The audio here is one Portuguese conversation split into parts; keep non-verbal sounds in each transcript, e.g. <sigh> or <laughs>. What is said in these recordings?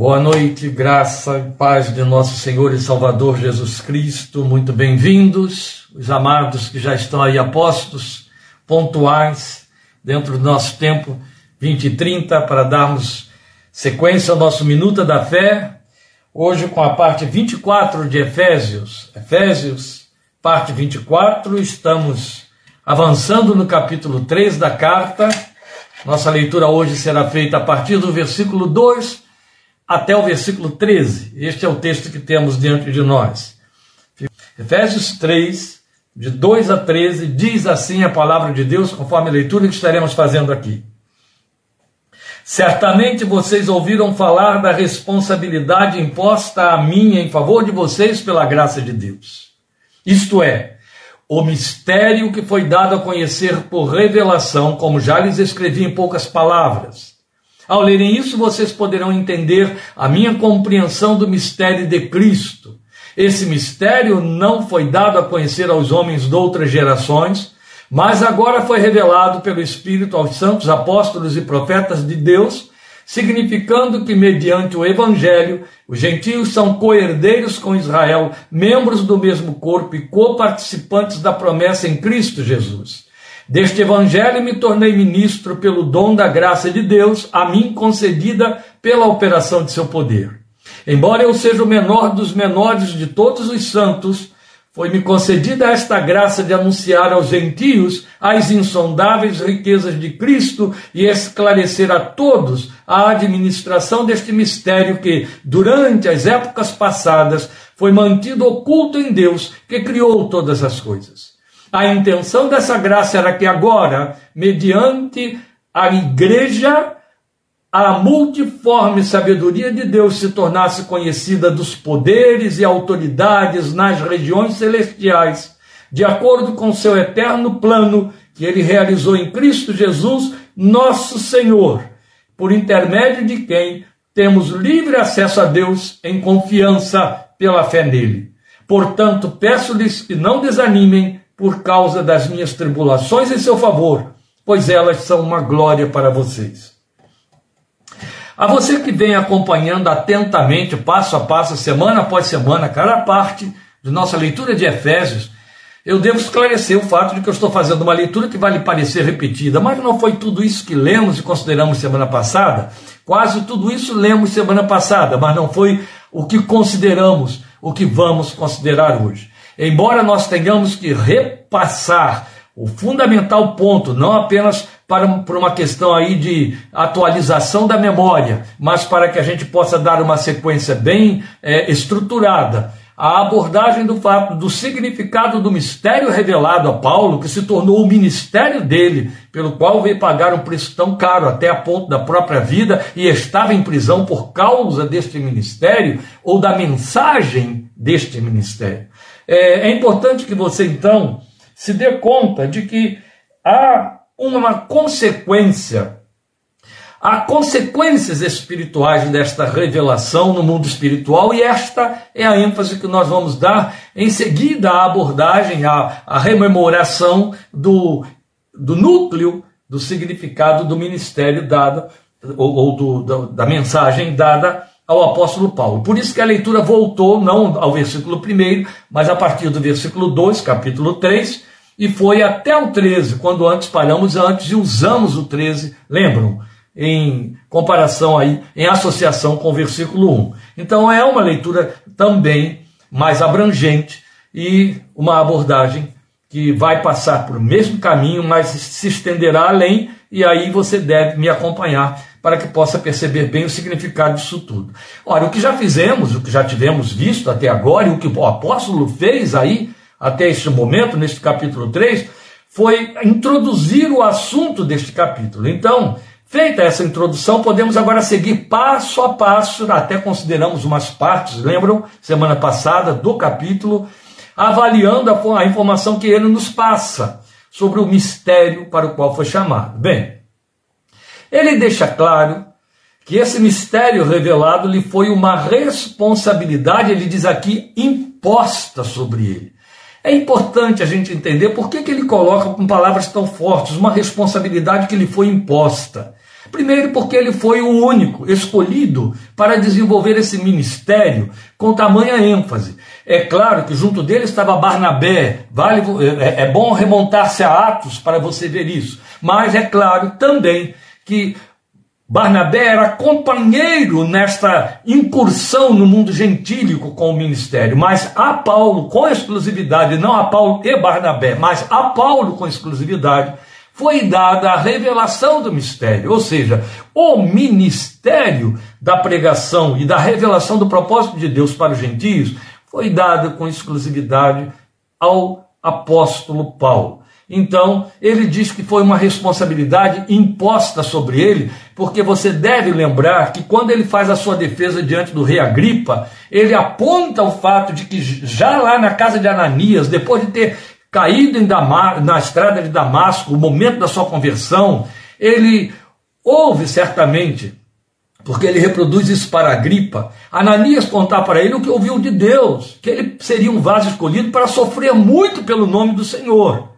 Boa noite, graça e paz de nosso Senhor e Salvador Jesus Cristo. Muito bem-vindos, os amados que já estão aí apostos, pontuais, dentro do nosso tempo 20 e 30, para darmos sequência ao nosso Minuta da Fé. Hoje com a parte 24 de Efésios. Efésios, parte 24, estamos avançando no capítulo 3 da carta. Nossa leitura hoje será feita a partir do versículo 2 até o versículo 13. Este é o texto que temos diante de nós. Efésios 3, de 2 a 13, diz assim a palavra de Deus, conforme a leitura que estaremos fazendo aqui. Certamente vocês ouviram falar da responsabilidade imposta a mim em favor de vocês pela graça de Deus. Isto é, o mistério que foi dado a conhecer por revelação, como já lhes escrevi em poucas palavras ao lerem isso, vocês poderão entender a minha compreensão do mistério de Cristo. Esse mistério não foi dado a conhecer aos homens de outras gerações, mas agora foi revelado pelo Espírito aos santos apóstolos e profetas de Deus, significando que, mediante o Evangelho, os gentios são coerdeiros com Israel, membros do mesmo corpo e coparticipantes da promessa em Cristo Jesus. Deste evangelho me tornei ministro pelo dom da graça de Deus, a mim concedida pela operação de seu poder. Embora eu seja o menor dos menores de todos os santos, foi-me concedida esta graça de anunciar aos gentios as insondáveis riquezas de Cristo e esclarecer a todos a administração deste mistério que, durante as épocas passadas, foi mantido oculto em Deus, que criou todas as coisas. A intenção dessa graça era que agora, mediante a igreja, a multiforme sabedoria de Deus se tornasse conhecida dos poderes e autoridades nas regiões celestiais, de acordo com seu eterno plano que ele realizou em Cristo Jesus, nosso Senhor, por intermédio de quem temos livre acesso a Deus em confiança pela fé nele. Portanto, peço-lhes que não desanimem por causa das minhas tribulações em seu favor, pois elas são uma glória para vocês. A você que vem acompanhando atentamente, passo a passo, semana após semana, cada parte de nossa leitura de Efésios, eu devo esclarecer o fato de que eu estou fazendo uma leitura que vai lhe parecer repetida, mas não foi tudo isso que lemos e consideramos semana passada. Quase tudo isso lemos semana passada, mas não foi o que consideramos, o que vamos considerar hoje. Embora nós tenhamos que repassar o fundamental ponto, não apenas para, por uma questão aí de atualização da memória, mas para que a gente possa dar uma sequência bem é, estruturada. A abordagem do fato do significado do mistério revelado a Paulo, que se tornou o ministério dele, pelo qual veio pagar um preço tão caro, até a ponto da própria vida, e estava em prisão por causa deste ministério, ou da mensagem deste ministério. É, é importante que você, então, se dê conta de que há uma consequência. Há consequências espirituais desta revelação no mundo espiritual, e esta é a ênfase que nós vamos dar em seguida à abordagem, à, à rememoração do, do núcleo do significado do ministério dado, ou, ou do, da mensagem dada ao apóstolo Paulo. Por isso que a leitura voltou não ao versículo 1, mas a partir do versículo 2, capítulo 3, e foi até o 13, quando antes paramos antes e usamos o 13, lembram? Em comparação aí, em associação com o versículo 1. Então é uma leitura também mais abrangente e uma abordagem que vai passar por o mesmo caminho, mas se estenderá além, e aí você deve me acompanhar para que possa perceber bem o significado disso tudo. Ora, o que já fizemos, o que já tivemos visto até agora, e o que o apóstolo fez aí, até este momento, neste capítulo 3, foi introduzir o assunto deste capítulo. Então, feita essa introdução, podemos agora seguir passo a passo, até consideramos umas partes, lembram, semana passada, do capítulo, avaliando a, a informação que ele nos passa sobre o mistério para o qual foi chamado. Bem, ele deixa claro que esse mistério revelado lhe foi uma responsabilidade, ele diz aqui, imposta sobre ele. É importante a gente entender por que, que ele coloca com palavras tão fortes uma responsabilidade que lhe foi imposta. Primeiro, porque ele foi o único escolhido para desenvolver esse ministério com tamanha ênfase. É claro que junto dele estava Barnabé, vale, é, é bom remontar-se a Atos para você ver isso, mas é claro também que Barnabé era companheiro nesta incursão no mundo gentílico com o ministério, mas a Paulo com exclusividade, não a Paulo e Barnabé, mas a Paulo com exclusividade, foi dada a revelação do mistério, ou seja, o ministério da pregação e da revelação do propósito de Deus para os gentios foi dado com exclusividade ao apóstolo Paulo. Então, ele diz que foi uma responsabilidade imposta sobre ele, porque você deve lembrar que quando ele faz a sua defesa diante do rei Agripa, ele aponta o fato de que já lá na casa de Ananias, depois de ter caído em Damar, na estrada de Damasco, o momento da sua conversão, ele ouve certamente, porque ele reproduz isso para Agripa, Ananias contar para ele o que ouviu de Deus, que ele seria um vaso escolhido para sofrer muito pelo nome do Senhor.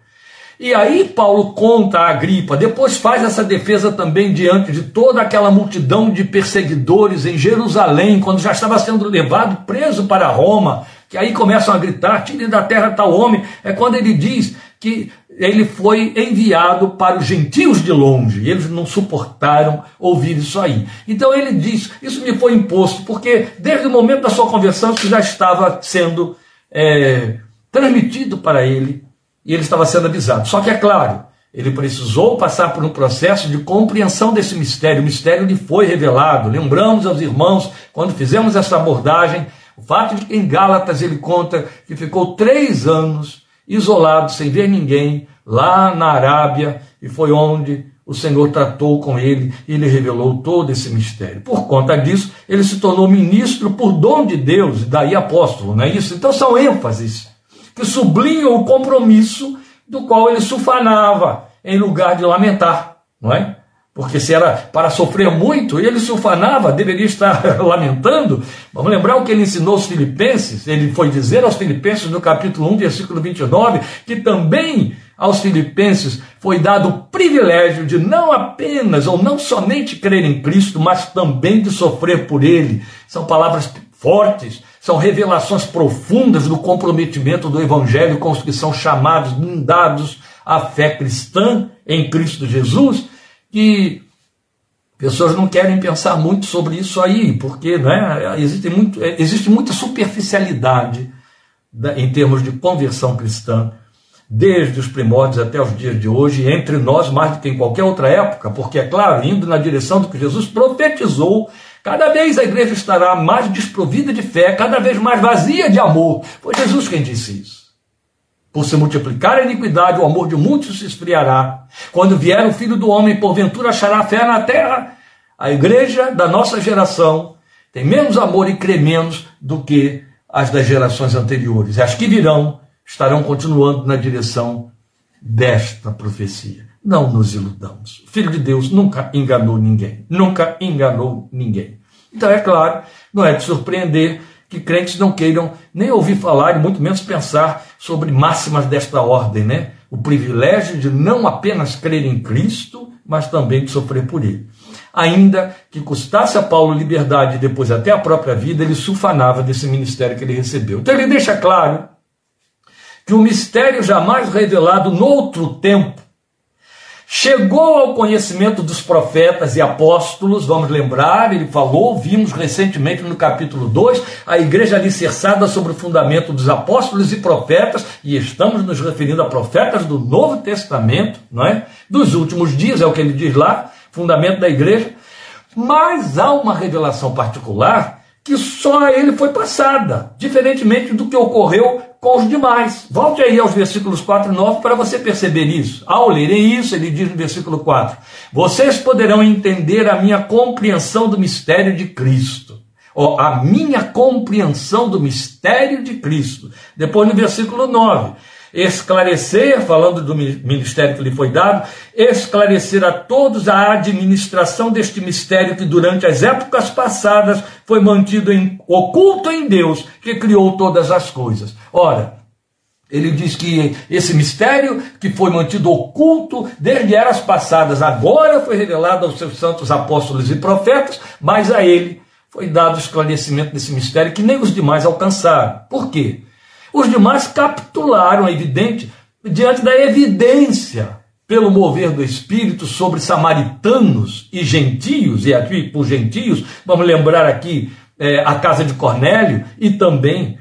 E aí Paulo conta a Agripa, depois faz essa defesa também diante de toda aquela multidão de perseguidores em Jerusalém, quando já estava sendo levado preso para Roma, que aí começam a gritar: tire da terra tal homem. É quando ele diz que ele foi enviado para os gentios de longe, eles não suportaram ouvir isso aí. Então ele diz: Isso me foi imposto, porque desde o momento da sua conversão isso já estava sendo é, transmitido para ele e ele estava sendo avisado. Só que é claro, ele precisou passar por um processo de compreensão desse mistério. O mistério lhe foi revelado. Lembramos aos irmãos, quando fizemos essa abordagem, o fato de que em Gálatas ele conta que ficou três anos isolado, sem ver ninguém, lá na Arábia, e foi onde o Senhor tratou com ele e lhe revelou todo esse mistério. Por conta disso, ele se tornou ministro por dom de Deus, e daí apóstolo, não é isso? Então são ênfases que sublinham o compromisso do qual ele sufanava em lugar de lamentar, não é? Porque se era para sofrer muito, ele se ufanava, deveria estar <laughs> lamentando. Vamos lembrar o que ele ensinou aos filipenses. Ele foi dizer aos filipenses no capítulo 1, versículo 29, que também aos filipenses foi dado o privilégio de não apenas ou não somente crer em Cristo, mas também de sofrer por ele. São palavras fortes, são revelações profundas do comprometimento do Evangelho com os que são chamados, dados à fé cristã em Cristo Jesus, que pessoas não querem pensar muito sobre isso aí, porque né, existe, muito, existe muita superficialidade em termos de conversão cristã, desde os primórdios até os dias de hoje, entre nós mais do que em qualquer outra época, porque, é claro, indo na direção do que Jesus profetizou Cada vez a igreja estará mais desprovida de fé, cada vez mais vazia de amor. Foi Jesus quem disse isso. Por se multiplicar a iniquidade, o amor de muitos se esfriará. Quando vier o filho do homem, porventura achará fé na terra. A igreja da nossa geração tem menos amor e crê menos do que as das gerações anteriores. As que virão estarão continuando na direção desta profecia. Não nos iludamos. O Filho de Deus nunca enganou ninguém. Nunca enganou ninguém. Então, é claro, não é de surpreender que crentes não queiram nem ouvir falar e muito menos pensar sobre máximas desta ordem, né? O privilégio de não apenas crer em Cristo, mas também de sofrer por ele. Ainda que custasse a Paulo liberdade e depois até a própria vida, ele sufanava desse ministério que ele recebeu. Então ele deixa claro que o mistério jamais revelado noutro tempo Chegou ao conhecimento dos profetas e apóstolos, vamos lembrar, ele falou, vimos recentemente no capítulo 2, a igreja alicerçada sobre o fundamento dos apóstolos e profetas, e estamos nos referindo a profetas do Novo Testamento, não é? Dos últimos dias, é o que ele diz lá, fundamento da igreja. Mas há uma revelação particular que só a ele foi passada, diferentemente do que ocorreu com os demais. Volte aí aos versículos 4 e 9 para você perceber isso. Ao lerem isso, ele diz no versículo 4: Vocês poderão entender a minha compreensão do mistério de Cristo. Oh, a minha compreensão do mistério de Cristo. Depois no versículo 9 esclarecer, falando do ministério que lhe foi dado, esclarecer a todos a administração deste mistério que durante as épocas passadas foi mantido em, oculto em Deus, que criou todas as coisas. Ora, Ele diz que esse mistério que foi mantido oculto desde eras passadas, agora foi revelado aos seus santos apóstolos e profetas, mas a ele foi dado esclarecimento desse mistério que nem os demais alcançaram. Por quê? Os demais capitularam, é evidente, diante da evidência pelo mover do Espírito sobre samaritanos e gentios, e aqui por gentios, vamos lembrar aqui é, a casa de Cornélio e também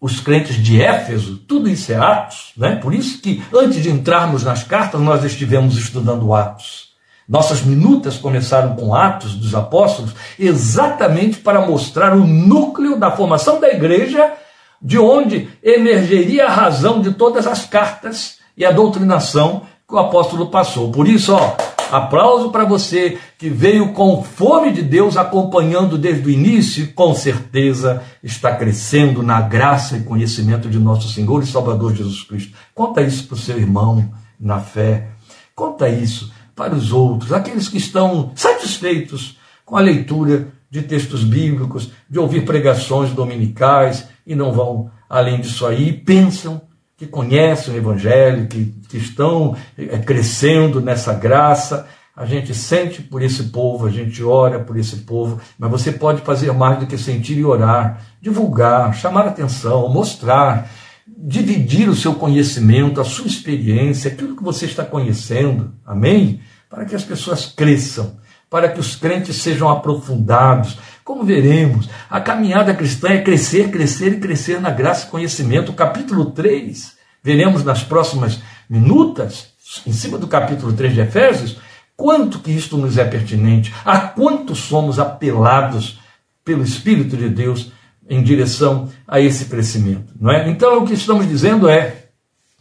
os crentes de Éfeso, tudo isso é Atos, né? Por isso que antes de entrarmos nas cartas, nós estivemos estudando Atos. Nossas minutas começaram com Atos dos Apóstolos, exatamente para mostrar o núcleo da formação da igreja, de onde emergeria a razão de todas as cartas e a doutrinação que o apóstolo passou. Por isso, ó, Aplauso para você que veio com fome de Deus acompanhando desde o início e com certeza está crescendo na graça e conhecimento de nosso Senhor e Salvador Jesus Cristo. Conta isso para o seu irmão na fé. Conta isso para os outros, aqueles que estão satisfeitos com a leitura de textos bíblicos, de ouvir pregações dominicais e não vão além disso aí, pensam que conhecem o Evangelho, que, que estão é, crescendo nessa graça. A gente sente por esse povo, a gente ora por esse povo, mas você pode fazer mais do que sentir e orar, divulgar, chamar atenção, mostrar, dividir o seu conhecimento, a sua experiência, aquilo que você está conhecendo, amém? Para que as pessoas cresçam, para que os crentes sejam aprofundados. Como veremos, a caminhada cristã é crescer, crescer e crescer na graça e conhecimento. Capítulo 3, veremos nas próximas minutas, em cima do capítulo 3 de Efésios, quanto que isto nos é pertinente, a quanto somos apelados pelo Espírito de Deus em direção a esse crescimento. Não é? Então, o que estamos dizendo é: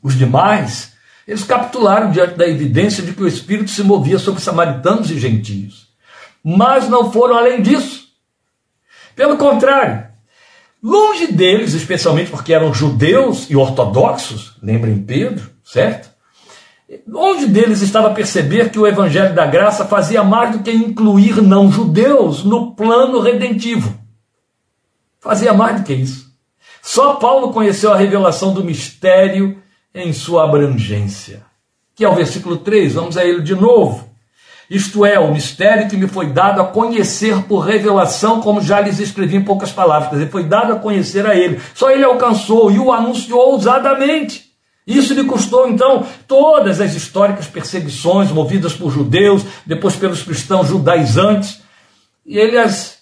os demais eles capitularam diante da evidência de que o Espírito se movia sobre samaritanos e gentios. Mas não foram além disso. Pelo contrário, longe deles, especialmente porque eram judeus e ortodoxos, lembrem Pedro, certo? Longe deles estava perceber que o Evangelho da Graça fazia mais do que incluir não-judeus no plano redentivo. Fazia mais do que isso. Só Paulo conheceu a revelação do mistério em sua abrangência. Que é o versículo 3, vamos a ele de novo. Isto é, o mistério que me foi dado a conhecer por revelação, como já lhes escrevi em poucas palavras. Dizer, foi dado a conhecer a ele. Só ele alcançou e o anunciou ousadamente. Isso lhe custou, então, todas as históricas perseguições movidas por judeus, depois pelos cristãos judaizantes. E ele as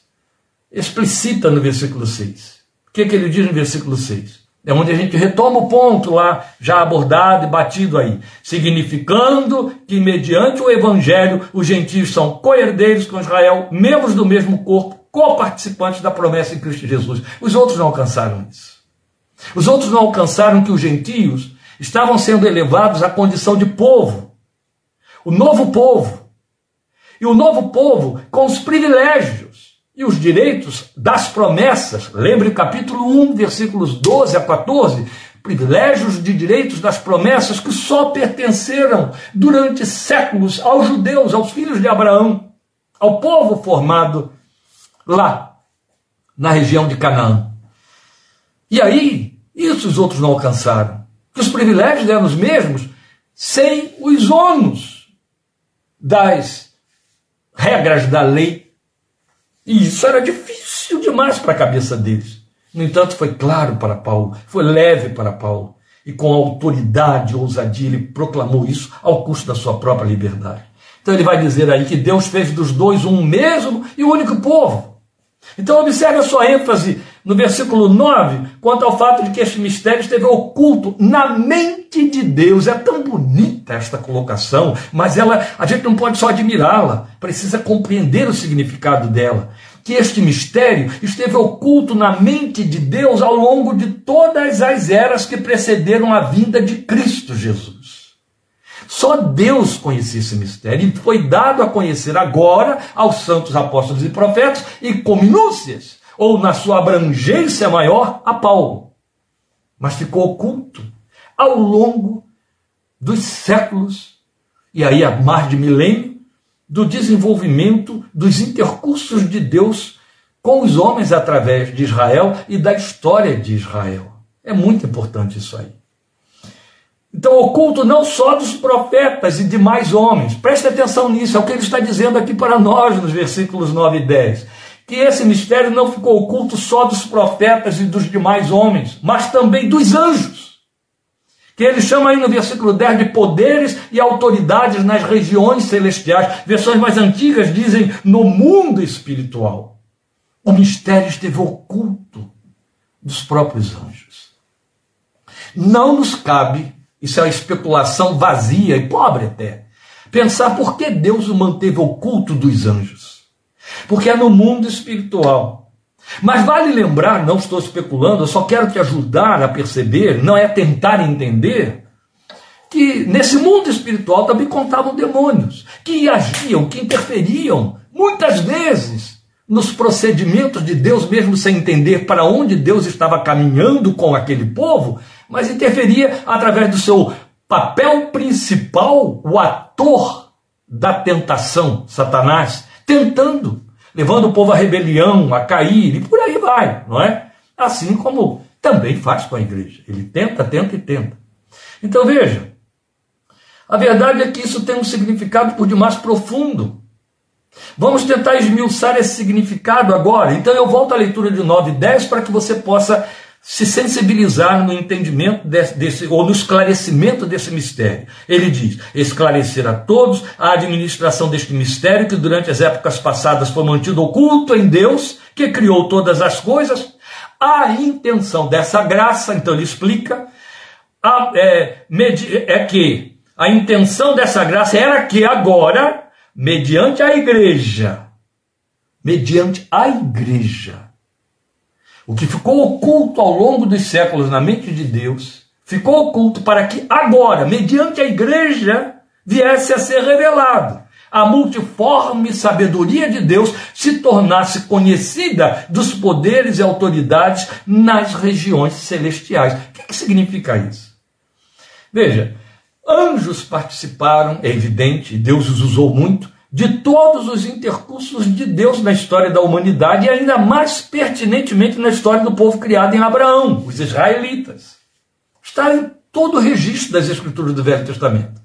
explicita no versículo 6. O que, que ele diz no versículo 6? É onde a gente retoma o ponto lá, já abordado e batido aí, significando que, mediante o Evangelho, os gentios são co-herdeiros com Israel, membros do mesmo corpo, co-participantes da promessa em Cristo Jesus. Os outros não alcançaram isso. Os outros não alcançaram que os gentios estavam sendo elevados à condição de povo, o novo povo. E o novo povo com os privilégios e os direitos das promessas. Lembre capítulo 1, versículos 12 a 14. Privilégios de direitos das promessas que só pertenceram durante séculos aos judeus, aos filhos de Abraão, ao povo formado lá, na região de Canaã. E aí, isso os outros não alcançaram. Que os privilégios eram os mesmos, sem os ônus das regras da lei e isso era difícil demais para a cabeça deles. No entanto, foi claro para Paulo, foi leve para Paulo. E com autoridade ousadia ele proclamou isso ao custo da sua própria liberdade. Então ele vai dizer aí que Deus fez dos dois um mesmo e único povo. Então observe a sua ênfase no versículo 9, quanto ao fato de que este mistério esteve oculto na mente de Deus. É tão bonita esta colocação, mas ela a gente não pode só admirá-la, precisa compreender o significado dela. Que este mistério esteve oculto na mente de Deus ao longo de todas as eras que precederam a vinda de Cristo Jesus. Só Deus conhecia esse mistério e foi dado a conhecer agora aos santos apóstolos e profetas e com minúcias, ou na sua abrangência maior, a Paulo. Mas ficou oculto ao longo dos séculos e aí há mais de milênio do desenvolvimento dos intercursos de Deus com os homens através de Israel e da história de Israel. É muito importante isso aí. Então, oculto não só dos profetas e demais homens. Preste atenção nisso, é o que ele está dizendo aqui para nós nos versículos 9 e 10. Que esse mistério não ficou oculto só dos profetas e dos demais homens, mas também dos anjos. Que ele chama aí no versículo 10 de poderes e autoridades nas regiões celestiais. Versões mais antigas dizem no mundo espiritual. O mistério esteve oculto dos próprios anjos. Não nos cabe, isso é uma especulação vazia e pobre até, pensar por que Deus o manteve oculto dos anjos. Porque é no mundo espiritual. Mas vale lembrar, não estou especulando, eu só quero te ajudar a perceber, não é tentar entender, que nesse mundo espiritual também contavam demônios, que agiam, que interferiam, muitas vezes, nos procedimentos de Deus, mesmo sem entender para onde Deus estava caminhando com aquele povo, mas interferia através do seu papel principal, o ator da tentação, Satanás, tentando, levando o povo à rebelião, a cair, e por aí vai, não é? Assim como também faz com a igreja. Ele tenta, tenta e tenta. Então veja, a verdade é que isso tem um significado por demais profundo. Vamos tentar esmiuçar esse significado agora. Então eu volto à leitura de 9 e 10 para que você possa se sensibilizar no entendimento desse, desse, ou no esclarecimento desse mistério. Ele diz: esclarecer a todos a administração deste mistério que durante as épocas passadas foi mantido oculto em Deus, que criou todas as coisas. A intenção dessa graça, então ele explica, a, é, é que a intenção dessa graça era que agora mediante a igreja, mediante a igreja, o que ficou oculto ao longo dos séculos na mente de Deus, ficou oculto para que agora, mediante a igreja, viesse a ser revelado. A multiforme sabedoria de Deus se tornasse conhecida dos poderes e autoridades nas regiões celestiais. O que, que significa isso? Veja, Anjos participaram, é evidente, Deus os usou muito, de todos os intercursos de Deus na história da humanidade e ainda mais pertinentemente na história do povo criado em Abraão, os israelitas. Está em todo o registro das Escrituras do Velho Testamento.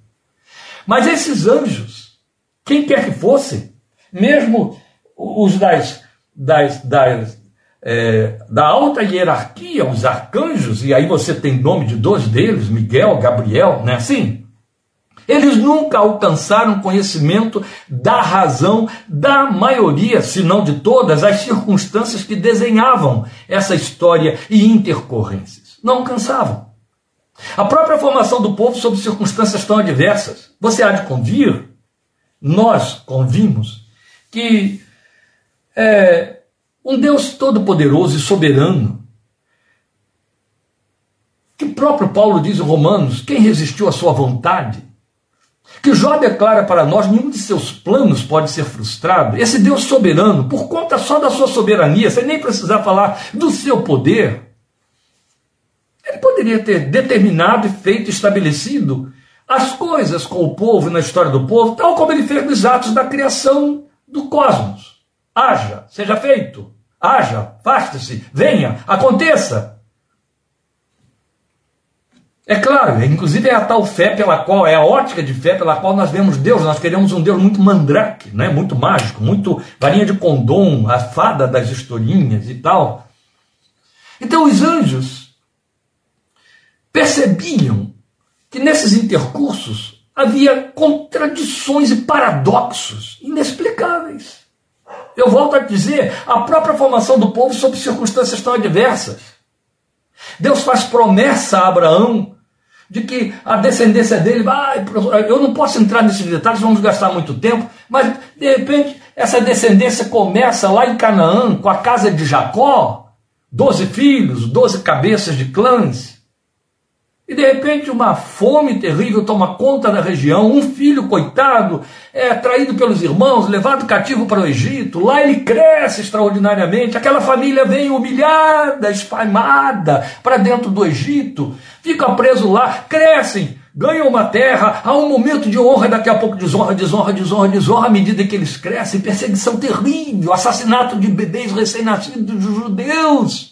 Mas esses anjos, quem quer que fossem, mesmo os das, das, das é, da alta hierarquia, os arcanjos, e aí você tem nome de dois deles, Miguel, Gabriel, não é assim? Eles nunca alcançaram conhecimento da razão da maioria, se não de todas, as circunstâncias que desenhavam essa história e intercorrências. Não alcançavam. A própria formação do povo sob circunstâncias tão adversas. Você há de convir, nós convimos, que é, um Deus todo-poderoso e soberano. Que o próprio Paulo diz em Romanos: quem resistiu à sua vontade? Que Jó declara para nós: nenhum de seus planos pode ser frustrado. Esse Deus soberano, por conta só da sua soberania, sem nem precisar falar do seu poder, ele poderia ter determinado e feito estabelecido as coisas com o povo e na história do povo, tal como ele fez nos atos da criação do cosmos. Haja, seja feito. Haja, faça-se, venha, aconteça. É claro, inclusive é a tal fé pela qual, é a ótica de fé pela qual nós vemos Deus. Nós queremos um Deus muito mandrake, né? muito mágico, muito varinha de condom, a fada das historinhas e tal. Então os anjos percebiam que nesses intercursos havia contradições e paradoxos inexplicáveis. Eu volto a dizer, a própria formação do povo sob circunstâncias tão adversas. Deus faz promessa a Abraão de que a descendência dele vai. Eu não posso entrar nesses detalhes, vamos gastar muito tempo, mas de repente essa descendência começa lá em Canaã, com a casa de Jacó, doze filhos, doze cabeças de clãs. E de repente uma fome terrível toma conta da região, um filho coitado é traído pelos irmãos, levado cativo para o Egito, lá ele cresce extraordinariamente, aquela família vem humilhada, esfamada para dentro do Egito, fica preso lá, crescem, ganham uma terra, há um momento de honra, daqui a pouco desonra, desonra, desonra, desonra, à medida que eles crescem, perseguição terrível, assassinato de bebês recém-nascidos judeus.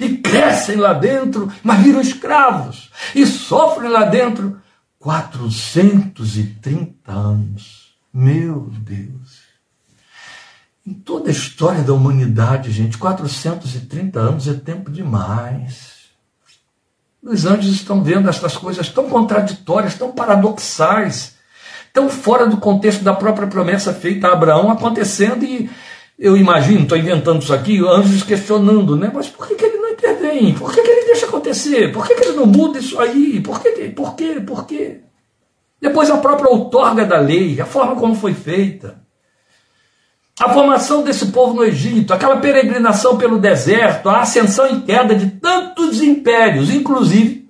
E crescem lá dentro, mas viram escravos e sofrem lá dentro 430 anos. Meu Deus. Em toda a história da humanidade, gente, 430 anos é tempo demais. Os anjos estão vendo estas coisas tão contraditórias, tão paradoxais, tão fora do contexto da própria promessa feita a Abraão acontecendo e eu imagino, estou inventando isso aqui, anjos questionando, né? Mas por que, que Por que, que ele deixa acontecer? Por que, que ele não muda isso aí? Por que, por quê? Por quê? Depois a própria outorga da lei, a forma como foi feita. A formação desse povo no Egito, aquela peregrinação pelo deserto, a ascensão e queda de tantos impérios, inclusive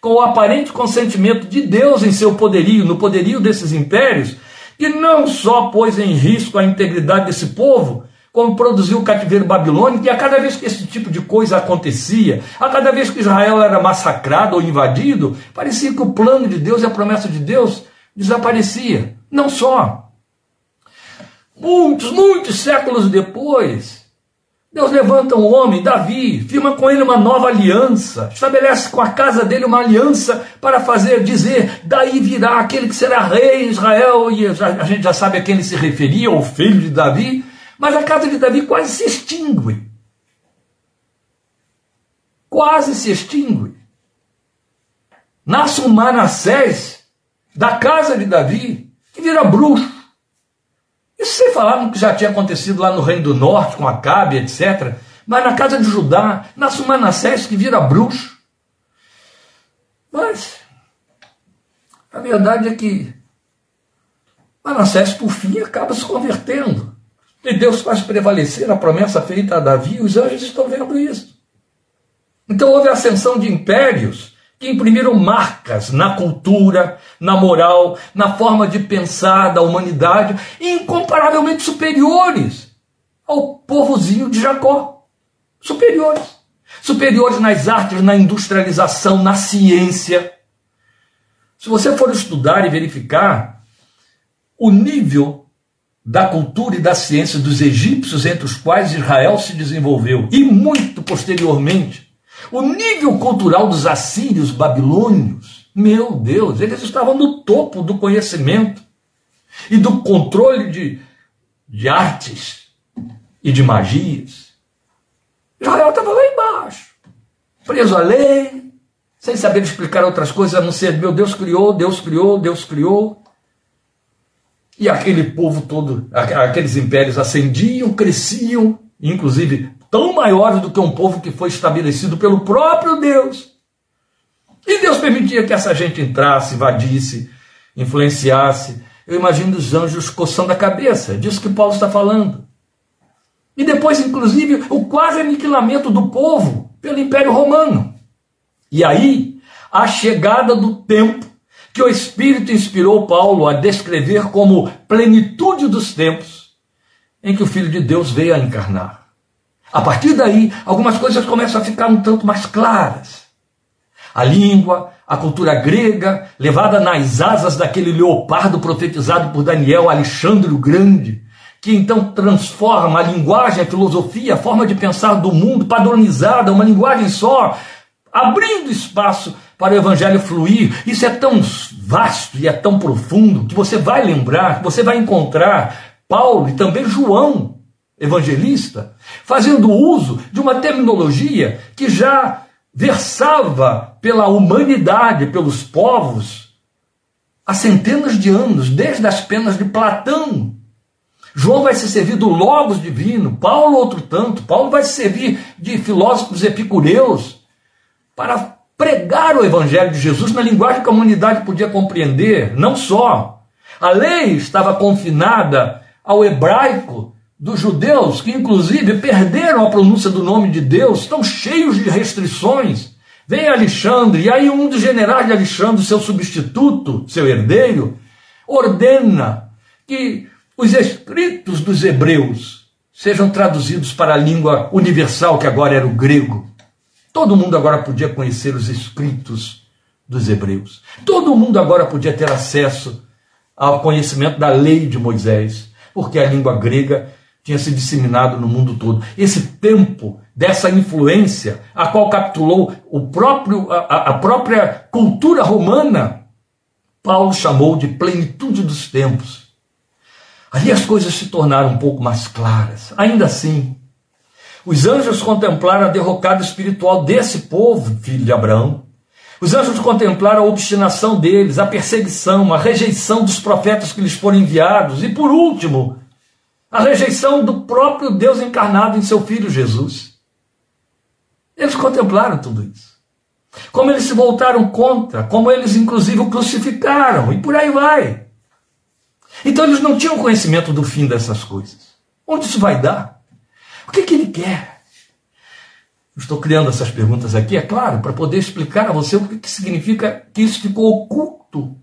com o aparente consentimento de Deus em seu poderio, no poderio desses impérios, que não só pôs em risco a integridade desse povo, como produziu o cativeiro babilônico, e a cada vez que esse tipo de coisa acontecia, a cada vez que Israel era massacrado ou invadido, parecia que o plano de Deus e a promessa de Deus desaparecia. Não só. Muitos, muitos séculos depois, Deus levanta um homem, Davi, firma com ele uma nova aliança, estabelece com a casa dele uma aliança para fazer dizer: daí virá aquele que será rei em Israel, e a gente já sabe a quem ele se referia, o filho de Davi, mas a casa de Davi quase se extingue. Quase se extingue. Nasce um Manassés da casa de Davi, que vira bruxo. Isso sem falar no que já tinha acontecido lá no Reino do Norte, com Acabe, etc. Mas na casa de Judá, nasce um Manassés que vira bruxo. Mas a verdade é que Manassés, por fim, acaba se convertendo. E Deus faz prevalecer a promessa feita a Davi, os anjos estão vendo isso. Então houve ascensão de impérios que imprimiram marcas na cultura, na moral, na forma de pensar da humanidade, incomparavelmente superiores ao povozinho de Jacó. Superiores. Superiores nas artes, na industrialização, na ciência. Se você for estudar e verificar o nível da cultura e da ciência dos egípcios, entre os quais Israel se desenvolveu, e muito posteriormente, o nível cultural dos assírios babilônios, meu Deus, eles estavam no topo do conhecimento e do controle de, de artes e de magias. Israel estava lá embaixo, preso à lei, sem saber explicar outras coisas a não ser: meu Deus criou, Deus criou, Deus criou. E aquele povo todo, aqueles impérios ascendiam, cresciam, inclusive tão maiores do que um povo que foi estabelecido pelo próprio Deus. E Deus permitia que essa gente entrasse, invadisse, influenciasse. Eu imagino os anjos coçando a cabeça, disso que Paulo está falando. E depois, inclusive, o quase aniquilamento do povo pelo Império Romano. E aí, a chegada do tempo que o Espírito inspirou Paulo a descrever como plenitude dos tempos em que o Filho de Deus veio a encarnar. A partir daí, algumas coisas começam a ficar um tanto mais claras. A língua, a cultura grega, levada nas asas daquele leopardo profetizado por Daniel, Alexandre o Grande, que então transforma a linguagem, a filosofia, a forma de pensar do mundo padronizada, uma linguagem só, abrindo espaço para o evangelho fluir. Isso é tão vasto e é tão profundo que você vai lembrar, que você vai encontrar Paulo e também João, evangelista, fazendo uso de uma terminologia que já versava pela humanidade, pelos povos, há centenas de anos, desde as penas de Platão. João vai se servir do Logos divino, Paulo outro tanto, Paulo vai se servir de filósofos epicureus para pregar o evangelho de Jesus na linguagem que a humanidade podia compreender, não só. A lei estava confinada ao hebraico dos judeus, que inclusive perderam a pronúncia do nome de Deus, estão cheios de restrições. Vem Alexandre, e aí um dos generais de Alexandre, seu substituto, seu herdeiro, ordena que os escritos dos hebreus sejam traduzidos para a língua universal, que agora era o grego. Todo mundo agora podia conhecer os escritos dos hebreus. Todo mundo agora podia ter acesso ao conhecimento da lei de Moisés, porque a língua grega tinha se disseminado no mundo todo. Esse tempo dessa influência, a qual capitulou o próprio, a, a própria cultura romana, Paulo chamou de plenitude dos tempos. Ali as coisas se tornaram um pouco mais claras. Ainda assim, os anjos contemplaram a derrocada espiritual desse povo, filho de Abraão. Os anjos contemplaram a obstinação deles, a perseguição, a rejeição dos profetas que lhes foram enviados. E por último, a rejeição do próprio Deus encarnado em seu filho Jesus. Eles contemplaram tudo isso. Como eles se voltaram contra, como eles inclusive o crucificaram, e por aí vai. Então eles não tinham conhecimento do fim dessas coisas. Onde isso vai dar? O que, que ele quer? estou criando essas perguntas aqui, é claro, para poder explicar a você o que, que significa que isso ficou oculto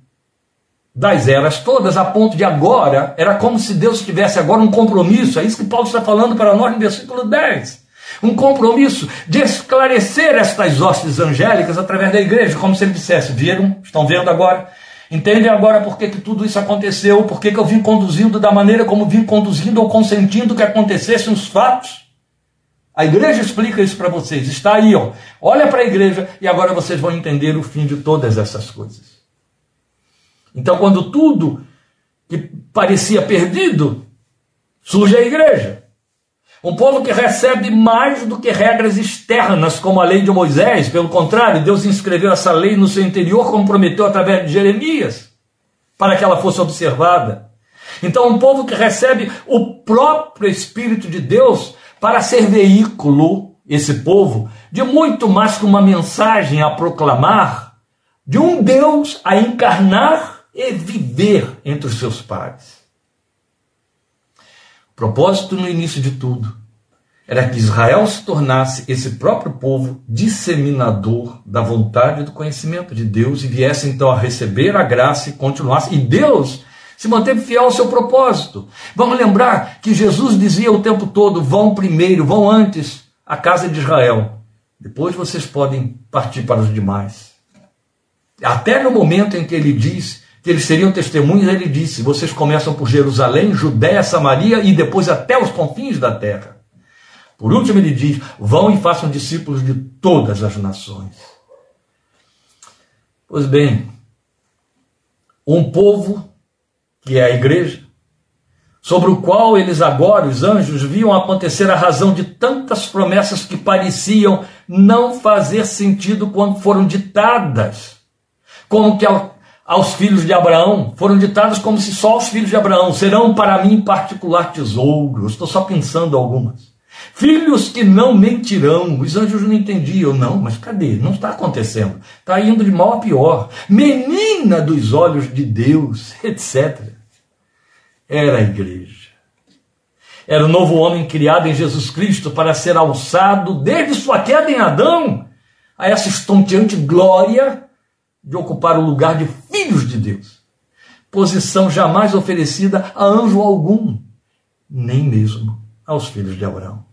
das eras todas, a ponto de agora, era como se Deus tivesse agora um compromisso, é isso que Paulo está falando para nós no versículo 10. Um compromisso de esclarecer estas hostes angélicas através da igreja, como se ele dissesse: viram? Estão vendo agora? Entendem agora por que, que tudo isso aconteceu? Por que, que eu vim conduzindo da maneira como vim conduzindo ou consentindo que acontecessem os fatos? A igreja explica isso para vocês. Está aí, ó. Olha para a igreja e agora vocês vão entender o fim de todas essas coisas. Então, quando tudo que parecia perdido, surge a igreja. Um povo que recebe mais do que regras externas, como a lei de Moisés. Pelo contrário, Deus inscreveu essa lei no seu interior, como prometeu através de Jeremias, para que ela fosse observada. Então, um povo que recebe o próprio Espírito de Deus para ser veículo, esse povo, de muito mais que uma mensagem a proclamar, de um Deus a encarnar e viver entre os seus pares. Propósito no início de tudo era que Israel se tornasse esse próprio povo disseminador da vontade e do conhecimento de Deus e viesse então a receber a graça e continuasse. E Deus se manteve fiel ao seu propósito. Vamos lembrar que Jesus dizia o tempo todo: vão primeiro, vão antes à casa de Israel. Depois vocês podem partir para os demais. Até no momento em que ele diz que eles seriam testemunhas, ele disse: Vocês começam por Jerusalém, Judéia, Samaria e depois até os confins da terra. Por último, ele diz: Vão e façam discípulos de todas as nações. Pois bem, um povo, que é a igreja, sobre o qual eles agora, os anjos, viam acontecer a razão de tantas promessas que pareciam não fazer sentido quando foram ditadas, como que aos filhos de Abraão foram ditadas como se só os filhos de Abraão serão para mim particular tesouro. Eu estou só pensando algumas. Filhos que não mentirão. Os anjos não entendiam, não, mas cadê? Não está acontecendo. Está indo de mal a pior. Menina dos olhos de Deus, <laughs> etc. Era a igreja. Era o novo homem criado em Jesus Cristo para ser alçado desde sua queda em Adão a essa estonteante glória de ocupar o lugar de filhos de Deus. Posição jamais oferecida a anjo algum, nem mesmo aos filhos de Abraão.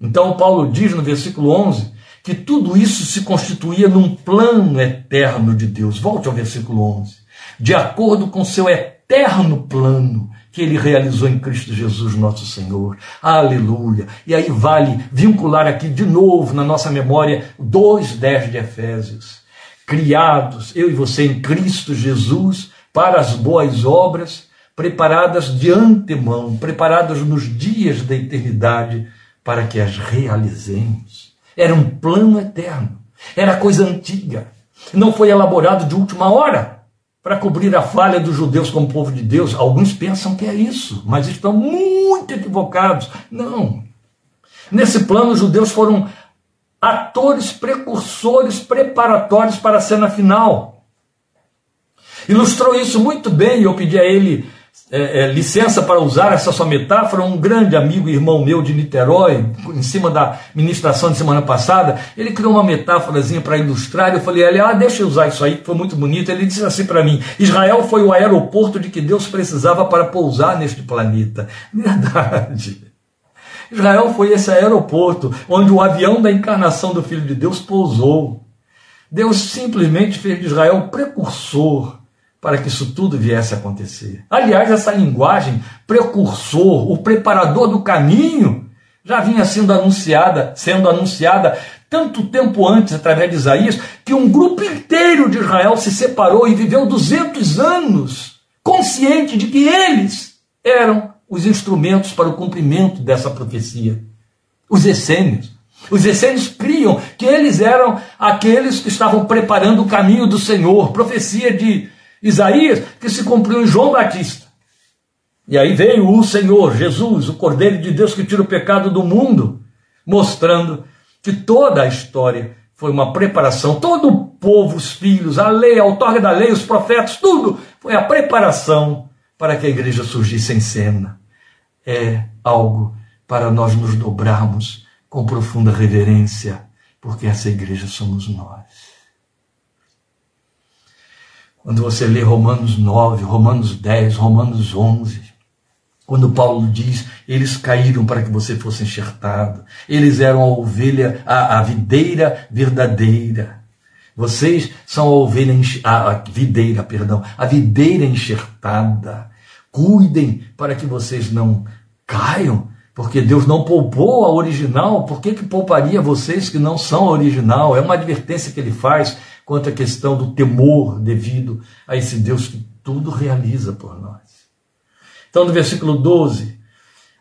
Então, Paulo diz no versículo 11 que tudo isso se constituía num plano eterno de Deus. Volte ao versículo 11. De acordo com seu eterno plano que ele realizou em Cristo Jesus, nosso Senhor. Aleluia. E aí vale vincular aqui de novo na nossa memória 2:10 de Efésios criados, eu e você, em Cristo Jesus, para as boas obras, preparadas de antemão, preparadas nos dias da eternidade, para que as realizemos. Era um plano eterno, era coisa antiga, não foi elaborado de última hora para cobrir a falha dos judeus como povo de Deus. Alguns pensam que é isso, mas estão muito equivocados. Não. Nesse plano, os judeus foram atores precursores preparatórios para a cena final. Ilustrou isso muito bem, eu pedi a ele é, é, licença para usar essa sua metáfora, um grande amigo e irmão meu de Niterói, em cima da ministração de semana passada, ele criou uma metáforazinha para ilustrar, eu falei, ele, ah, deixa eu usar isso aí, que foi muito bonito, ele disse assim para mim, Israel foi o aeroporto de que Deus precisava para pousar neste planeta. <laughs> Verdade. Israel foi esse aeroporto onde o avião da encarnação do Filho de Deus pousou. Deus simplesmente fez de Israel precursor para que isso tudo viesse a acontecer. Aliás, essa linguagem precursor, o preparador do caminho, já vinha sendo anunciada, sendo anunciada tanto tempo antes, através de Isaías, que um grupo inteiro de Israel se separou e viveu 200 anos, consciente de que eles eram os instrumentos para o cumprimento dessa profecia. Os essênios. Os essênios criam que eles eram aqueles que estavam preparando o caminho do Senhor. Profecia de Isaías que se cumpriu em João Batista. E aí veio o Senhor, Jesus, o Cordeiro de Deus que tira o pecado do mundo, mostrando que toda a história foi uma preparação, todo o povo, os filhos, a lei, a outorga da lei, os profetas, tudo foi a preparação para que a igreja surgisse em cena. É algo para nós nos dobrarmos com profunda reverência, porque essa igreja somos nós. Quando você lê Romanos 9, Romanos 10, Romanos 11, quando Paulo diz, eles caíram para que você fosse enxertado, eles eram a ovelha, a, a videira verdadeira. Vocês são a ovelha, a, a videira, perdão, a videira enxertada. Cuidem para que vocês não caiam, porque Deus não poupou a original, por que, que pouparia vocês que não são a original? É uma advertência que ele faz quanto à questão do temor devido a esse Deus que tudo realiza por nós. Então, no versículo 12,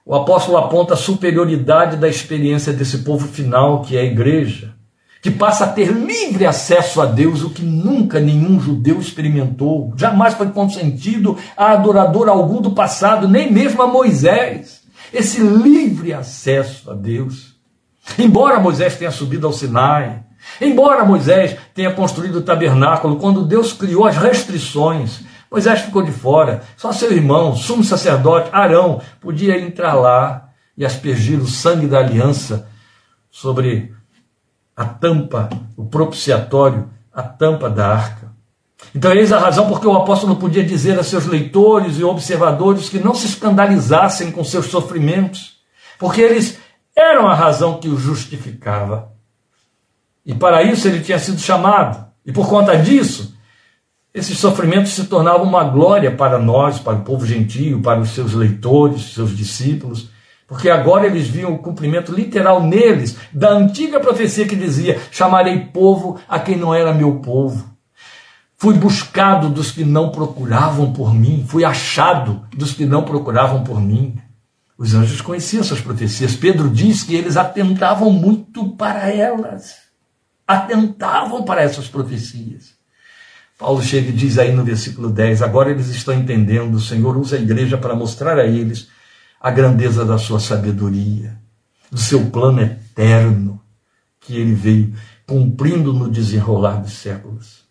o apóstolo aponta a superioridade da experiência desse povo final, que é a igreja, que passa a ter livre acesso a Deus, o que nunca nenhum judeu experimentou, jamais foi consentido a adorador algum do passado, nem mesmo a Moisés. Esse livre acesso a Deus. Embora Moisés tenha subido ao Sinai, Embora Moisés tenha construído o tabernáculo, quando Deus criou as restrições, Moisés ficou de fora. Só seu irmão, sumo sacerdote, Arão, podia entrar lá e aspergir o sangue da aliança sobre a tampa, o propiciatório, a tampa da arca. Então, eis a razão porque o apóstolo podia dizer a seus leitores e observadores que não se escandalizassem com seus sofrimentos, porque eles eram a razão que o justificava. E para isso ele tinha sido chamado. E por conta disso, esses sofrimentos se tornavam uma glória para nós, para o povo gentio, para os seus leitores, seus discípulos, porque agora eles viam o cumprimento literal neles da antiga profecia que dizia: Chamarei povo a quem não era meu povo. Fui buscado dos que não procuravam por mim, fui achado dos que não procuravam por mim. Os anjos conheciam essas profecias. Pedro diz que eles atentavam muito para elas atentavam para essas profecias. Paulo chega e diz aí no versículo 10: agora eles estão entendendo, o Senhor usa a igreja para mostrar a eles a grandeza da sua sabedoria, do seu plano eterno que ele veio cumprindo no desenrolar dos séculos.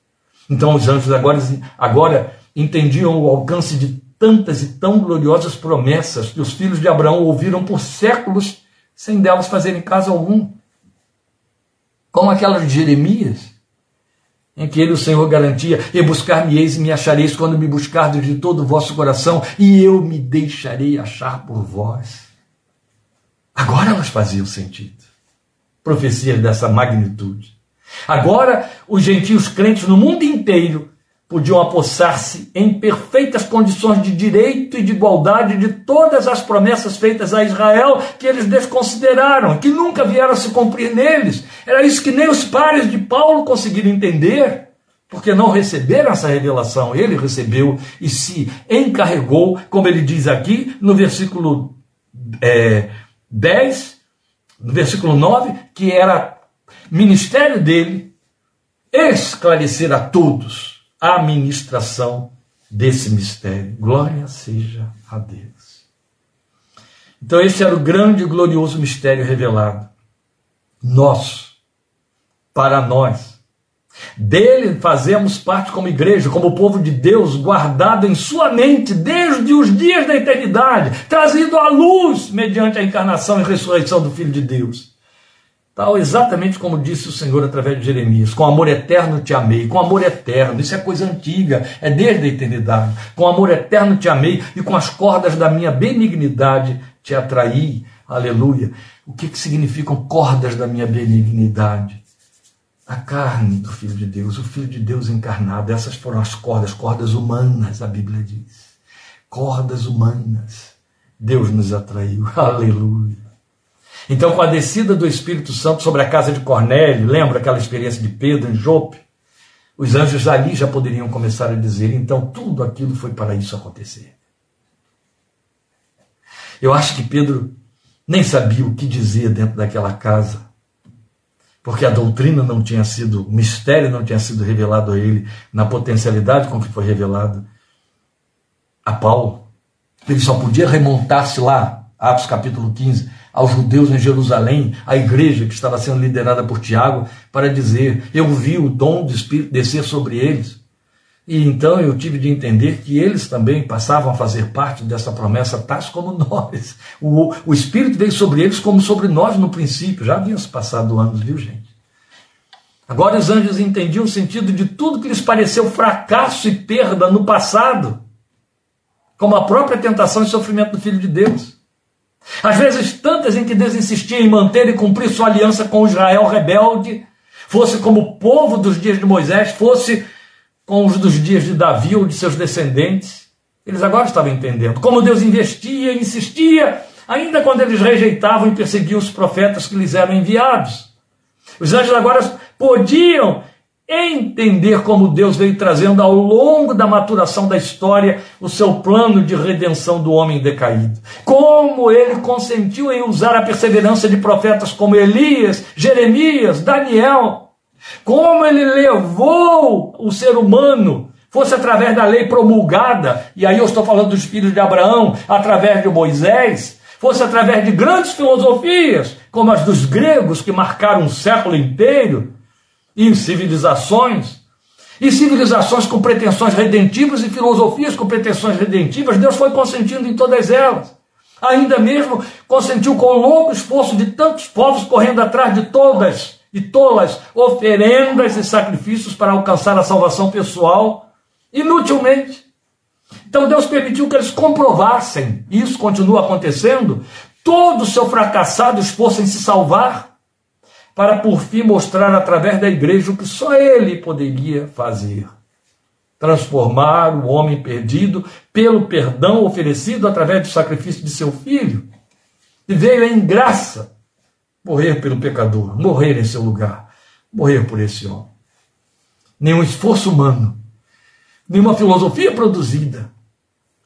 Então os anjos agora, agora entendiam o alcance de tantas e tão gloriosas promessas que os filhos de Abraão ouviram por séculos sem delas fazerem caso algum como aquela de Jeremias, em que ele, o Senhor, garantia: E buscar-me-eis e me achareis quando me buscardes de todo o vosso coração, e eu me deixarei achar por vós. Agora elas faziam sentido. Profecias dessa magnitude. Agora, os gentios crentes no mundo inteiro podiam apossar-se em perfeitas condições de direito e de igualdade de todas as promessas feitas a Israel que eles desconsideraram, que nunca vieram a se cumprir neles. Era isso que nem os pares de Paulo conseguiram entender, porque não receberam essa revelação. Ele recebeu e se encarregou, como ele diz aqui no versículo é, 10, no versículo 9, que era ministério dele esclarecer a todos a administração desse mistério. Glória seja a Deus. Então, esse era o grande e glorioso mistério revelado. Nosso, para nós. Dele fazemos parte como igreja, como povo de Deus, guardado em sua mente desde os dias da eternidade, trazido à luz mediante a encarnação e ressurreição do Filho de Deus. Tal exatamente como disse o Senhor através de Jeremias: Com amor eterno te amei, com amor eterno, isso é coisa antiga, é desde a eternidade. Com amor eterno te amei e com as cordas da minha benignidade te atraí. Aleluia. O que, que significam cordas da minha benignidade? a carne do Filho de Deus, o Filho de Deus encarnado. Essas foram as cordas, cordas humanas, a Bíblia diz. Cordas humanas. Deus nos atraiu. <laughs> Aleluia. Então, com a descida do Espírito Santo sobre a casa de Cornélio, lembra aquela experiência de Pedro em Jope? Os anjos ali já poderiam começar a dizer: então tudo aquilo foi para isso acontecer. Eu acho que Pedro nem sabia o que dizer dentro daquela casa, porque a doutrina não tinha sido, o mistério não tinha sido revelado a ele na potencialidade com que foi revelado a Paulo. Ele só podia remontar-se lá, Atos capítulo 15, aos judeus em Jerusalém, a igreja que estava sendo liderada por Tiago, para dizer: Eu vi o dom do Espírito descer sobre eles. E então eu tive de entender que eles também passavam a fazer parte dessa promessa, tais como <laughs> nós. O, o Espírito veio sobre eles como sobre nós no princípio. Já haviam se passado anos, viu, gente? Agora os anjos entendiam o sentido de tudo que lhes pareceu fracasso e perda no passado, como a própria tentação e sofrimento do Filho de Deus. Às vezes, tantas em que Deus insistia em manter e cumprir sua aliança com Israel rebelde, fosse como o povo dos dias de Moisés, fosse com os dos dias de Davi ou de seus descendentes. Eles agora estavam entendendo como Deus investia e insistia, ainda quando eles rejeitavam e perseguiam os profetas que lhes eram enviados. Os anjos agora podiam entender como Deus veio trazendo ao longo da maturação da história o seu plano de redenção do homem decaído. Como ele consentiu em usar a perseverança de profetas como Elias, Jeremias, Daniel. Como ele levou o ser humano fosse através da lei promulgada, e aí eu estou falando dos filhos de Abraão, através de Moisés, fosse através de grandes filosofias, como as dos gregos que marcaram um século inteiro, e civilizações, e civilizações com pretensões redentivas e filosofias com pretensões redentivas, Deus foi consentindo em todas elas. Ainda mesmo consentiu com o longo esforço de tantos povos correndo atrás de todas e tolas oferendas e sacrifícios para alcançar a salvação pessoal, inutilmente. Então Deus permitiu que eles comprovassem, e isso continua acontecendo, todo o seu fracassado esforço em se salvar para por fim mostrar através da igreja o que só ele poderia fazer. Transformar o homem perdido pelo perdão oferecido através do sacrifício de seu filho. E veio em graça morrer pelo pecador, morrer em seu lugar, morrer por esse homem. Nenhum esforço humano, nenhuma filosofia produzida,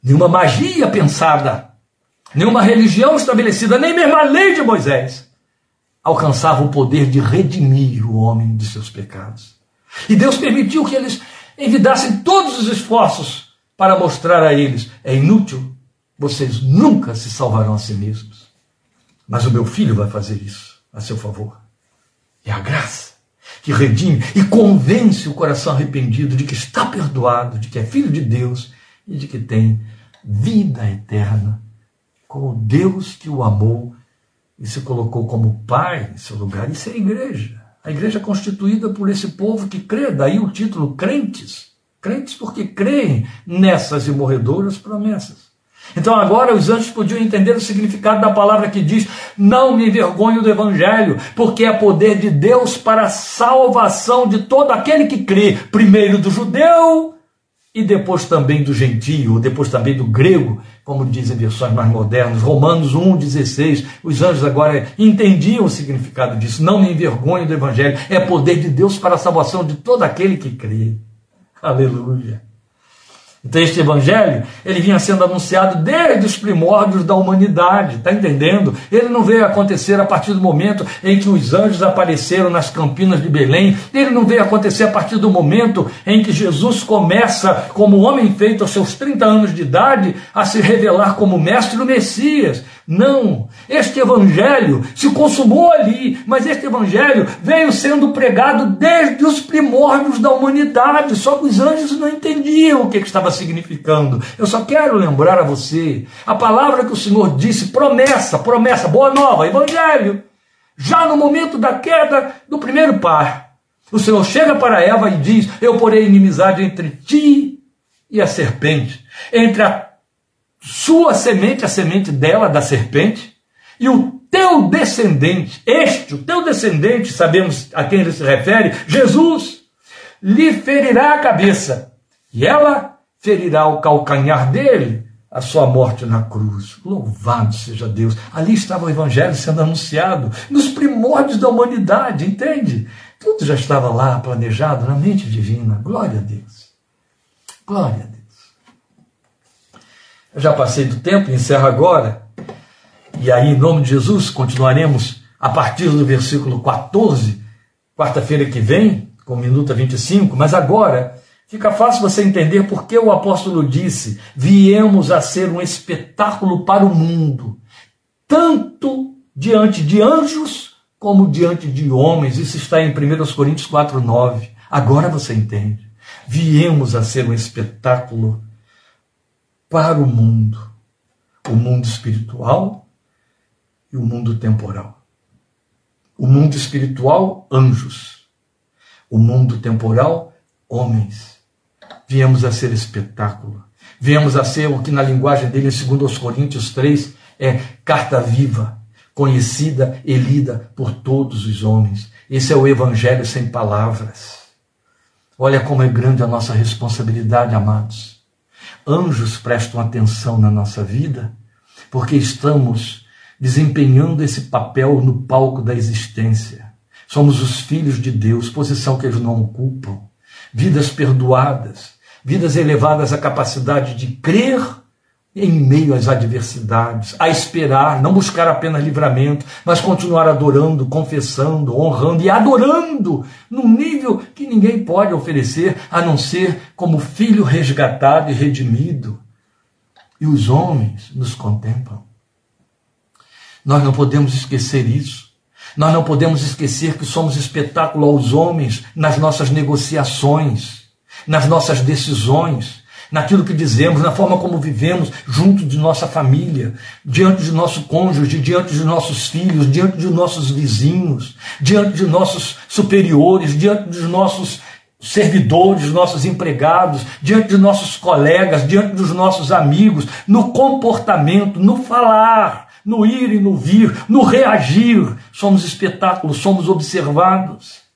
nenhuma magia pensada, nenhuma religião estabelecida, nem mesmo a lei de Moisés alcançava o poder de redimir o homem de seus pecados. E Deus permitiu que eles envidassem todos os esforços para mostrar a eles: é inútil, vocês nunca se salvarão a si mesmos. Mas o meu filho vai fazer isso a seu favor. É a graça que redime e convence o coração arrependido de que está perdoado, de que é filho de Deus e de que tem vida eterna com o Deus que o amou e se colocou como pai em seu lugar. Isso é a igreja. A igreja é constituída por esse povo que crê, daí o título crentes. Crentes porque creem nessas imorredoras promessas. Então agora os anjos podiam entender o significado da palavra que diz: Não me envergonho do Evangelho, porque é poder de Deus para a salvação de todo aquele que crê, primeiro do judeu e depois também do gentio, depois também do grego, como dizem versões mais modernas, Romanos 1,16. Os anjos agora entendiam o significado disso. Não me envergonhe do Evangelho, é poder de Deus para a salvação de todo aquele que crê. Aleluia. Então, este evangelho, ele vinha sendo anunciado desde os primórdios da humanidade, está entendendo? Ele não veio acontecer a partir do momento em que os anjos apareceram nas campinas de Belém, ele não veio acontecer a partir do momento em que Jesus começa, como homem feito aos seus 30 anos de idade, a se revelar como mestre do Messias. Não, este evangelho se consumou ali, mas este evangelho veio sendo pregado desde os primórdios da humanidade, só que os anjos não entendiam o que estava significando. Eu só quero lembrar a você a palavra que o Senhor disse, promessa, promessa, boa nova, evangelho. Já no momento da queda do primeiro par, o Senhor chega para Eva e diz: Eu porei inimizade entre ti e a serpente, entre a sua semente, a semente dela, da serpente, e o teu descendente, este, o teu descendente, sabemos a quem ele se refere, Jesus, lhe ferirá a cabeça, e ela ferirá o calcanhar dele, a sua morte na cruz. Louvado seja Deus. Ali estava o Evangelho sendo anunciado, nos primórdios da humanidade, entende? Tudo já estava lá planejado na mente divina. Glória a Deus. Glória a Deus. Eu já passei do tempo, encerro agora. E aí, em nome de Jesus, continuaremos a partir do versículo 14, quarta-feira que vem, com minuta 25, mas agora fica fácil você entender por que o apóstolo disse: viemos a ser um espetáculo para o mundo, tanto diante de anjos como diante de homens. Isso está em 1 Coríntios 4, 9. Agora você entende. Viemos a ser um espetáculo para o mundo, o mundo espiritual e o mundo temporal. O mundo espiritual, anjos. O mundo temporal, homens. Viemos a ser espetáculo. Viemos a ser o que na linguagem dele, segundo os Coríntios 3, é carta viva, conhecida e lida por todos os homens. Esse é o evangelho sem palavras. Olha como é grande a nossa responsabilidade, amados. Anjos prestam atenção na nossa vida, porque estamos desempenhando esse papel no palco da existência. Somos os filhos de Deus, posição que eles não ocupam. Vidas perdoadas, vidas elevadas à capacidade de crer em meio às adversidades, a esperar, não buscar apenas livramento, mas continuar adorando, confessando, honrando e adorando num nível que ninguém pode oferecer a não ser como filho resgatado e redimido. E os homens nos contemplam. Nós não podemos esquecer isso. Nós não podemos esquecer que somos espetáculo aos homens nas nossas negociações, nas nossas decisões, naquilo que dizemos, na forma como vivemos junto de nossa família, diante de nosso cônjuge, diante de nossos filhos, diante de nossos vizinhos, diante de nossos superiores, diante dos nossos servidores, nossos empregados, diante de nossos colegas, diante dos nossos amigos, no comportamento, no falar no ir e no vir, no reagir. Somos espetáculos, somos observados.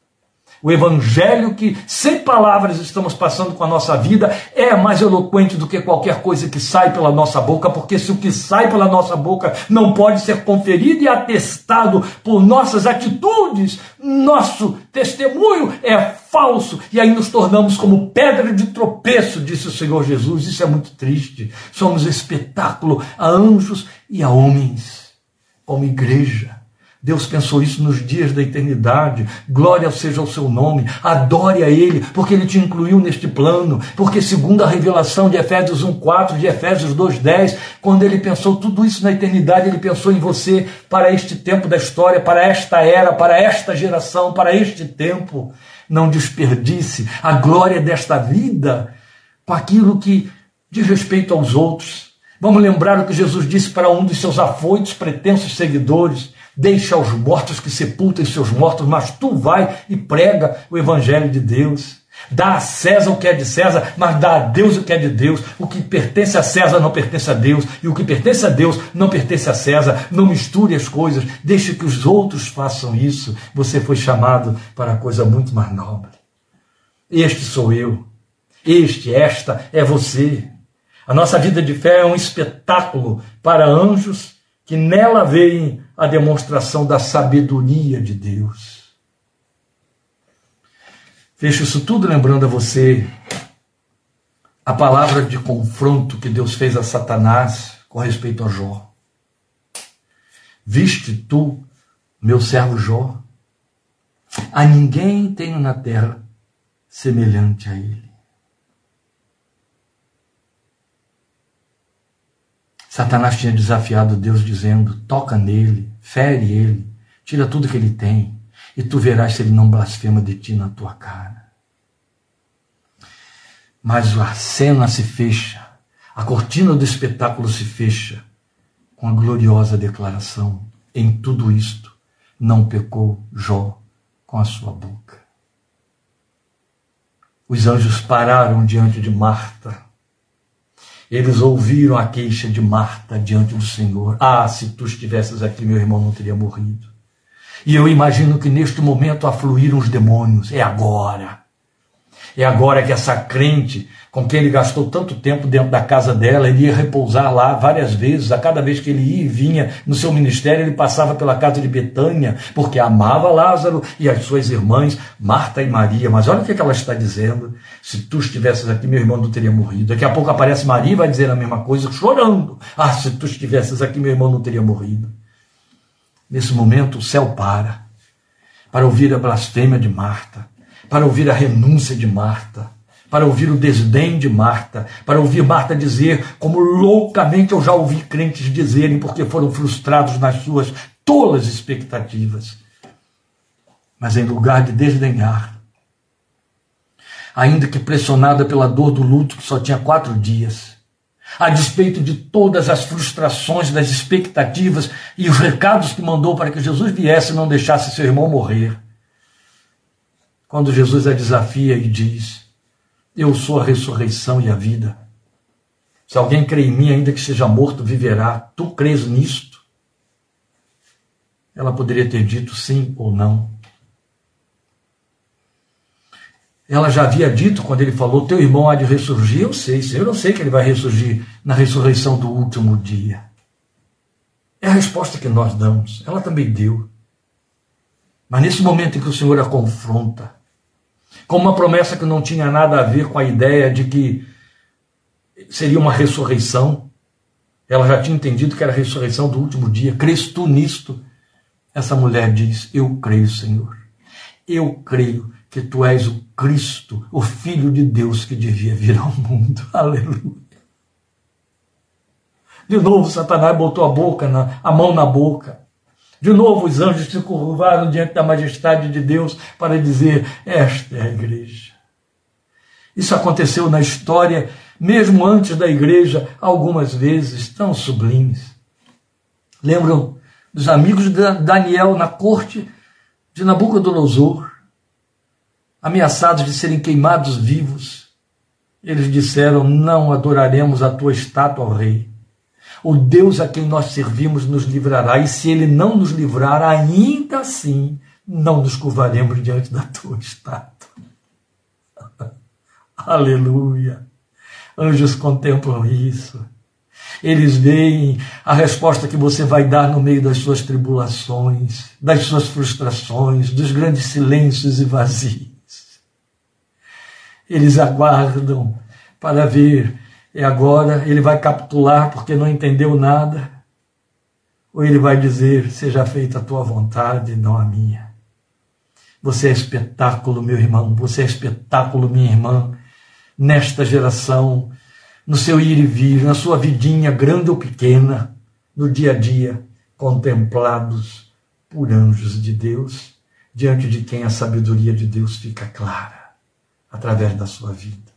O evangelho que, sem palavras, estamos passando com a nossa vida é mais eloquente do que qualquer coisa que sai pela nossa boca, porque se o que sai pela nossa boca não pode ser conferido e atestado por nossas atitudes, nosso testemunho é falso e aí nos tornamos como pedra de tropeço, disse o Senhor Jesus. Isso é muito triste. Somos espetáculo a anjos e a homens, como igreja. Deus pensou isso nos dias da eternidade. Glória seja o seu nome. Adore a Ele, porque Ele te incluiu neste plano. Porque, segundo a revelação de Efésios 1,4, de Efésios 2,10, quando Ele pensou tudo isso na eternidade, Ele pensou em você para este tempo da história, para esta era, para esta geração, para este tempo. Não desperdice a glória desta vida com aquilo que diz respeito aos outros. Vamos lembrar o que Jesus disse para um dos seus afoitos, pretensos seguidores Deixa os mortos que sepultem seus mortos, mas tu vai e prega o evangelho de Deus. Dá a César o que é de César, mas dá a Deus o que é de Deus. O que pertence a César não pertence a Deus, e o que pertence a Deus não pertence a César. Não misture as coisas, deixe que os outros façam isso. Você foi chamado para coisa muito mais nobre. Este sou eu, este, esta é você. A nossa vida de fé é um espetáculo para anjos que nela veem a demonstração da sabedoria de Deus. Fecho isso tudo lembrando a você a palavra de confronto que Deus fez a Satanás com respeito a Jó. Viste tu, meu servo Jó? A ninguém tenho na terra semelhante a ele. Satanás tinha desafiado Deus dizendo: toca nele, fere ele, tira tudo que ele tem, e tu verás se ele não blasfema de ti na tua cara. Mas a cena se fecha, a cortina do espetáculo se fecha com a gloriosa declaração: em tudo isto não pecou Jó com a sua boca. Os anjos pararam diante de Marta Eles ouviram a queixa de Marta diante do Senhor. Ah, se tu estivesses aqui, meu irmão não teria morrido. E eu imagino que neste momento afluíram os demônios. É agora. É agora que essa crente com quem ele gastou tanto tempo dentro da casa dela, ele ia repousar lá várias vezes, a cada vez que ele ia e vinha no seu ministério, ele passava pela casa de Betânia, porque amava Lázaro e as suas irmãs, Marta e Maria. Mas olha o que ela está dizendo: se tu estivesses aqui, meu irmão não teria morrido. Daqui a pouco aparece Maria e vai dizer a mesma coisa, chorando: ah, se tu estivesses aqui, meu irmão não teria morrido. Nesse momento, o céu para para ouvir a blasfêmia de Marta, para ouvir a renúncia de Marta para ouvir o desdém de Marta, para ouvir Marta dizer, como loucamente eu já ouvi crentes dizerem, porque foram frustrados nas suas tolas expectativas. Mas em lugar de desdenhar, ainda que pressionada pela dor do luto que só tinha quatro dias, a despeito de todas as frustrações das expectativas e os recados que mandou para que Jesus viesse e não deixasse seu irmão morrer. Quando Jesus a desafia e diz: eu sou a ressurreição e a vida. Se alguém crê em mim, ainda que seja morto, viverá. Tu crês nisto? Ela poderia ter dito sim ou não. Ela já havia dito quando ele falou: Teu irmão há de ressurgir. Eu sei, Senhor, eu sei que ele vai ressurgir na ressurreição do último dia. É a resposta que nós damos. Ela também deu. Mas nesse momento em que o Senhor a confronta, com uma promessa que não tinha nada a ver com a ideia de que seria uma ressurreição. Ela já tinha entendido que era a ressurreição do último dia. Crês tu nisto? Essa mulher diz: Eu creio, Senhor. Eu creio que tu és o Cristo, o Filho de Deus que devia vir ao mundo. <laughs> Aleluia. De novo, Satanás botou a boca, na, a mão na boca. De novo, os anjos se curvaram diante da majestade de Deus para dizer: Esta é a igreja. Isso aconteceu na história, mesmo antes da igreja, algumas vezes, tão sublimes. Lembram dos amigos de Daniel na corte de Nabucodonosor, ameaçados de serem queimados vivos. Eles disseram: Não adoraremos a tua estátua, ó rei. O Deus a quem nós servimos nos livrará, e se ele não nos livrar, ainda assim não nos curvaremos diante da tua estátua. <laughs> Aleluia! Anjos contemplam isso. Eles veem a resposta que você vai dar no meio das suas tribulações, das suas frustrações, dos grandes silêncios e vazios. Eles aguardam para ver e agora ele vai capitular porque não entendeu nada, ou ele vai dizer: Seja feita a tua vontade, não a minha. Você é espetáculo, meu irmão, você é espetáculo, minha irmã, nesta geração, no seu ir e vir, na sua vidinha, grande ou pequena, no dia a dia, contemplados por anjos de Deus, diante de quem a sabedoria de Deus fica clara, através da sua vida.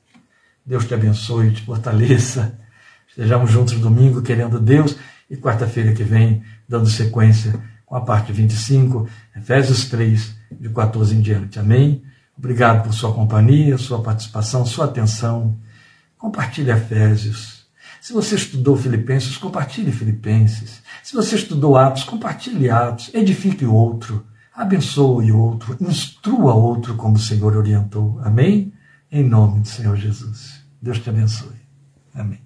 Deus te abençoe, te fortaleça. Estejamos juntos domingo, querendo Deus, e quarta-feira que vem, dando sequência com a parte 25, Efésios 3, de 14 em diante. Amém? Obrigado por sua companhia, sua participação, sua atenção. Compartilhe Efésios. Se você estudou Filipenses, compartilhe Filipenses. Se você estudou Atos, compartilhe Atos. Edifique o outro. Abençoe outro. Instrua outro como o Senhor orientou. Amém? Em nome do Senhor Jesus. Deus te abençoe. Amém.